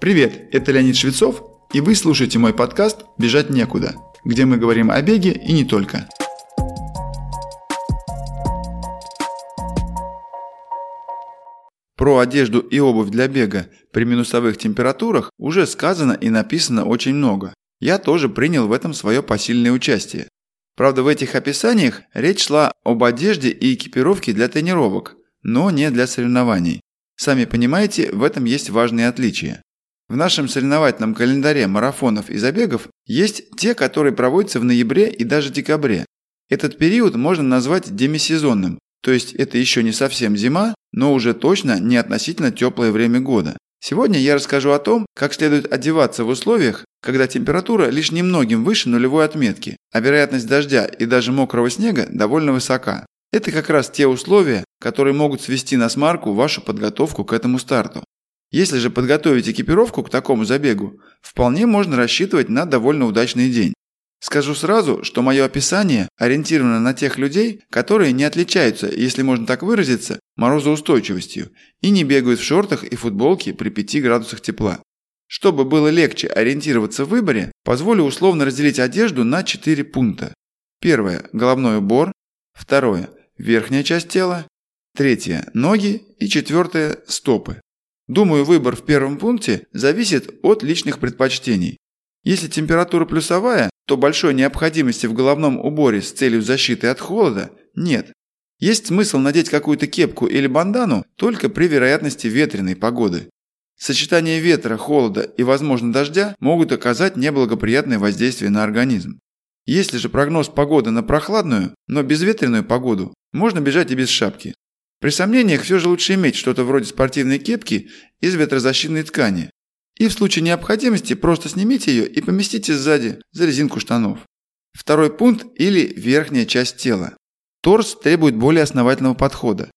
Привет, это Леонид Швецов, и вы слушаете мой подкаст «Бежать некуда», где мы говорим о беге и не только. Про одежду и обувь для бега при минусовых температурах уже сказано и написано очень много. Я тоже принял в этом свое посильное участие. Правда, в этих описаниях речь шла об одежде и экипировке для тренировок, но не для соревнований. Сами понимаете, в этом есть важные отличия. В нашем соревновательном календаре марафонов и забегов есть те, которые проводятся в ноябре и даже декабре. Этот период можно назвать демисезонным, то есть это еще не совсем зима, но уже точно не относительно теплое время года. Сегодня я расскажу о том, как следует одеваться в условиях, когда температура лишь немногим выше нулевой отметки, а вероятность дождя и даже мокрого снега довольно высока. Это как раз те условия, которые могут свести на смарку вашу подготовку к этому старту. Если же подготовить экипировку к такому забегу, вполне можно рассчитывать на довольно удачный день. Скажу сразу, что мое описание ориентировано на тех людей, которые не отличаются, если можно так выразиться, морозоустойчивостью и не бегают в шортах и футболке при 5 градусах тепла. Чтобы было легче ориентироваться в выборе, позволю условно разделить одежду на 4 пункта. Первое – головной убор. Второе – верхняя часть тела. Третье – ноги. И четвертое – стопы. Думаю, выбор в первом пункте зависит от личных предпочтений. Если температура плюсовая, то большой необходимости в головном уборе с целью защиты от холода нет. Есть смысл надеть какую-то кепку или бандану только при вероятности ветреной погоды. Сочетание ветра, холода и, возможно, дождя могут оказать неблагоприятное воздействие на организм. Если же прогноз погоды на прохладную, но безветренную погоду, можно бежать и без шапки. При сомнениях все же лучше иметь что-то вроде спортивной кепки из ветрозащитной ткани. И в случае необходимости просто снимите ее и поместите сзади, за резинку штанов. Второй пункт или верхняя часть тела. Торс требует более основательного подхода.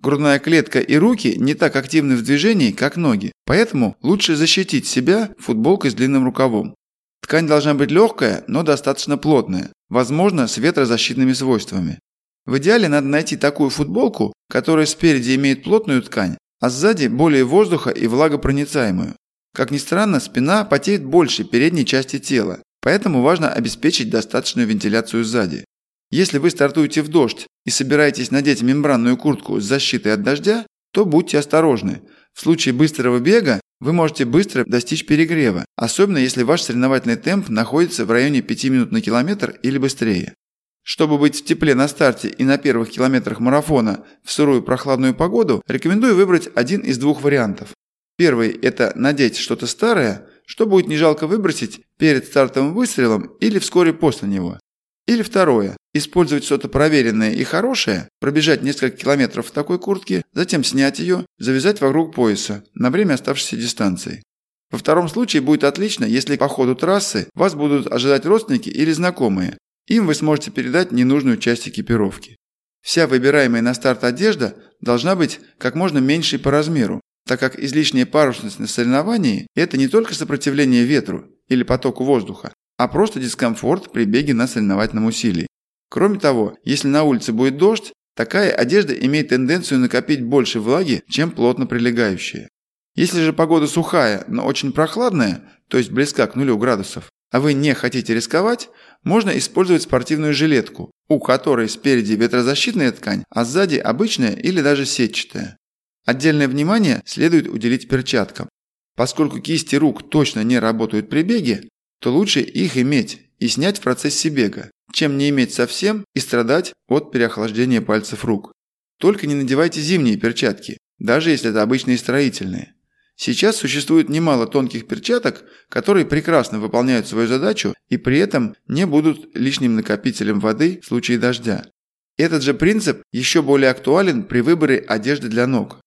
Грудная клетка и руки не так активны в движении, как ноги, поэтому лучше защитить себя футболкой с длинным рукавом. Ткань должна быть легкая, но достаточно плотная, возможно, с ветрозащитными свойствами. В идеале надо найти такую футболку, которая спереди имеет плотную ткань, а сзади более воздуха и влагопроницаемую. Как ни странно, спина потеет больше передней части тела, поэтому важно обеспечить достаточную вентиляцию сзади. Если вы стартуете в дождь и собираетесь надеть мембранную куртку с защитой от дождя, то будьте осторожны. В случае быстрого бега вы можете быстро достичь перегрева, особенно если ваш соревновательный темп находится в районе 5 минут на километр или быстрее. Чтобы быть в тепле на старте и на первых километрах марафона в сырую прохладную погоду, рекомендую выбрать один из двух вариантов. Первый – это надеть что-то старое, что будет не жалко выбросить перед стартовым выстрелом или вскоре после него. Или второе – использовать что-то проверенное и хорошее, пробежать несколько километров в такой куртке, затем снять ее, завязать вокруг пояса на время оставшейся дистанции. Во втором случае будет отлично, если по ходу трассы вас будут ожидать родственники или знакомые, им вы сможете передать ненужную часть экипировки. Вся выбираемая на старт одежда должна быть как можно меньшей по размеру, так как излишняя парусность на соревновании – это не только сопротивление ветру или потоку воздуха, а просто дискомфорт при беге на соревновательном усилии. Кроме того, если на улице будет дождь, такая одежда имеет тенденцию накопить больше влаги, чем плотно прилегающая. Если же погода сухая, но очень прохладная, то есть близка к нулю градусов, а вы не хотите рисковать, можно использовать спортивную жилетку, у которой спереди ветрозащитная ткань, а сзади обычная или даже сетчатая. Отдельное внимание следует уделить перчаткам. Поскольку кисти рук точно не работают при беге, то лучше их иметь и снять в процессе бега, чем не иметь совсем и страдать от переохлаждения пальцев рук. Только не надевайте зимние перчатки, даже если это обычные строительные. Сейчас существует немало тонких перчаток, которые прекрасно выполняют свою задачу и при этом не будут лишним накопителем воды в случае дождя. Этот же принцип еще более актуален при выборе одежды для ног.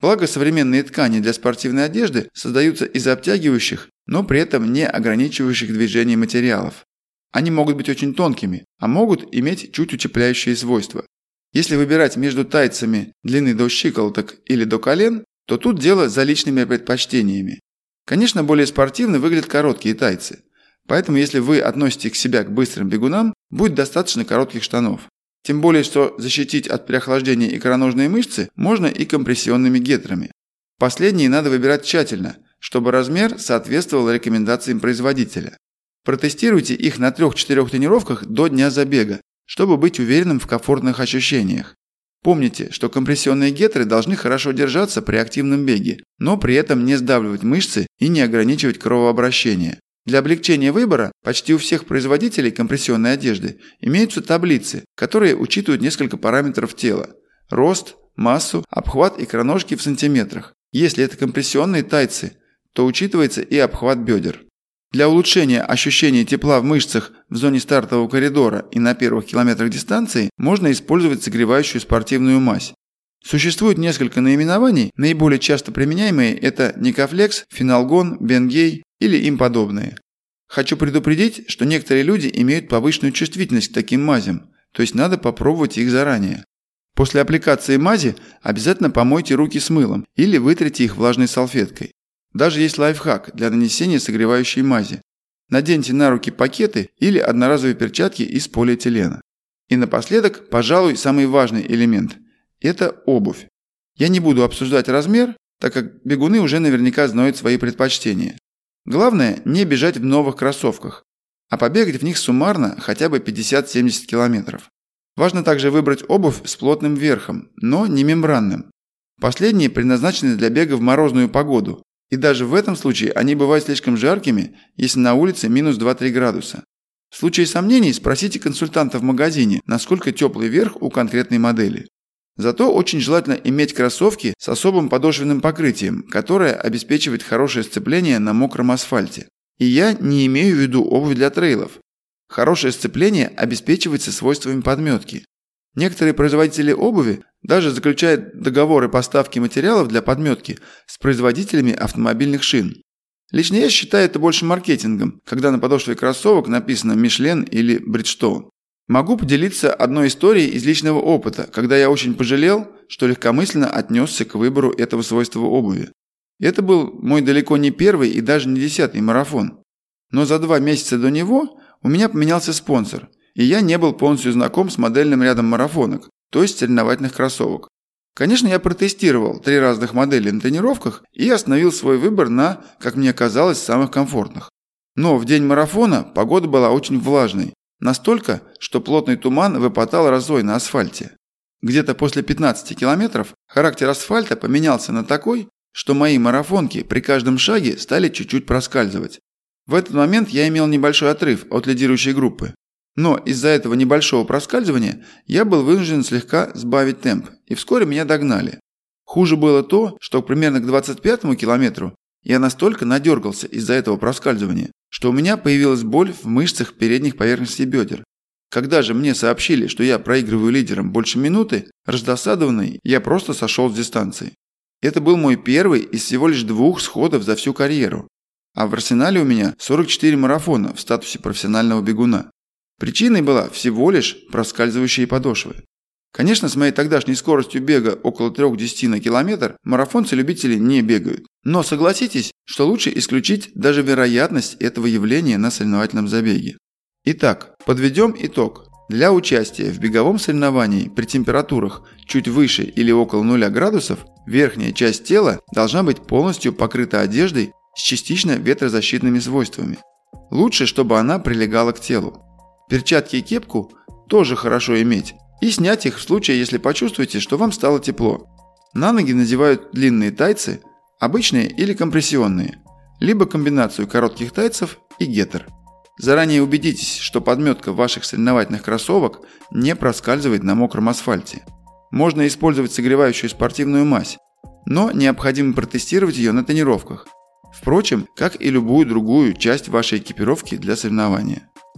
Благо современные ткани для спортивной одежды создаются из обтягивающих, но при этом не ограничивающих движение материалов. Они могут быть очень тонкими, а могут иметь чуть утепляющие свойства. Если выбирать между тайцами длины до щиколоток или до колен, то тут дело за личными предпочтениями. Конечно, более спортивно выглядят короткие тайцы. Поэтому если вы относите к себя к быстрым бегунам, будет достаточно коротких штанов. Тем более, что защитить от переохлаждения икроножные мышцы можно и компрессионными гетрами. Последние надо выбирать тщательно, чтобы размер соответствовал рекомендациям производителя. Протестируйте их на 3-4 тренировках до дня забега, чтобы быть уверенным в комфортных ощущениях. Помните, что компрессионные гетры должны хорошо держаться при активном беге, но при этом не сдавливать мышцы и не ограничивать кровообращение. Для облегчения выбора почти у всех производителей компрессионной одежды имеются таблицы, которые учитывают несколько параметров тела – рост, массу, обхват икроножки в сантиметрах. Если это компрессионные тайцы, то учитывается и обхват бедер. Для улучшения ощущения тепла в мышцах в зоне стартового коридора и на первых километрах дистанции можно использовать согревающую спортивную мазь. Существует несколько наименований, наиболее часто применяемые – это Никофлекс, Финалгон, Бенгей или им подобные. Хочу предупредить, что некоторые люди имеют повышенную чувствительность к таким мазям, то есть надо попробовать их заранее. После аппликации мази обязательно помойте руки с мылом или вытрите их влажной салфеткой. Даже есть лайфхак для нанесения согревающей мази. Наденьте на руки пакеты или одноразовые перчатки из полиэтилена. И напоследок, пожалуй, самый важный элемент – это обувь. Я не буду обсуждать размер, так как бегуны уже наверняка знают свои предпочтения. Главное – не бежать в новых кроссовках, а побегать в них суммарно хотя бы 50-70 километров. Важно также выбрать обувь с плотным верхом, но не мембранным. Последние предназначены для бега в морозную погоду, и даже в этом случае они бывают слишком жаркими, если на улице минус 2-3 градуса. В случае сомнений спросите консультанта в магазине, насколько теплый верх у конкретной модели. Зато очень желательно иметь кроссовки с особым подошвенным покрытием, которое обеспечивает хорошее сцепление на мокром асфальте. И я не имею в виду обувь для трейлов. Хорошее сцепление обеспечивается свойствами подметки. Некоторые производители обуви даже заключают договоры поставки материалов для подметки с производителями автомобильных шин. Лично я считаю это больше маркетингом, когда на подошве кроссовок написано «Мишлен» или «Бриджстоун». Могу поделиться одной историей из личного опыта, когда я очень пожалел, что легкомысленно отнесся к выбору этого свойства обуви. Это был мой далеко не первый и даже не десятый марафон. Но за два месяца до него у меня поменялся спонсор, и я не был полностью знаком с модельным рядом марафонок, то есть соревновательных кроссовок. Конечно, я протестировал три разных модели на тренировках и остановил свой выбор на, как мне казалось, самых комфортных. Но в день марафона погода была очень влажной, настолько, что плотный туман выпадал разой на асфальте. Где-то после 15 километров характер асфальта поменялся на такой, что мои марафонки при каждом шаге стали чуть-чуть проскальзывать. В этот момент я имел небольшой отрыв от лидирующей группы. Но из-за этого небольшого проскальзывания я был вынужден слегка сбавить темп, и вскоре меня догнали. Хуже было то, что примерно к 25-му километру я настолько надергался из-за этого проскальзывания, что у меня появилась боль в мышцах передних поверхностей бедер. Когда же мне сообщили, что я проигрываю лидером больше минуты, раздосадованный, я просто сошел с дистанции. Это был мой первый из всего лишь двух сходов за всю карьеру. А в арсенале у меня 44 марафона в статусе профессионального бегуна. Причиной была всего лишь проскальзывающие подошвы. Конечно, с моей тогдашней скоростью бега около 3-10 на километр марафонцы-любители не бегают. Но согласитесь, что лучше исключить даже вероятность этого явления на соревновательном забеге. Итак, подведем итог. Для участия в беговом соревновании при температурах чуть выше или около 0 градусов верхняя часть тела должна быть полностью покрыта одеждой с частично ветрозащитными свойствами. Лучше, чтобы она прилегала к телу. Перчатки и кепку тоже хорошо иметь, и снять их в случае, если почувствуете, что вам стало тепло. На ноги надевают длинные тайцы, обычные или компрессионные, либо комбинацию коротких тайцев и гетер. Заранее убедитесь, что подметка ваших соревновательных кроссовок не проскальзывает на мокром асфальте. Можно использовать согревающую спортивную мазь, но необходимо протестировать ее на тренировках, Впрочем, как и любую другую часть вашей экипировки для соревнования.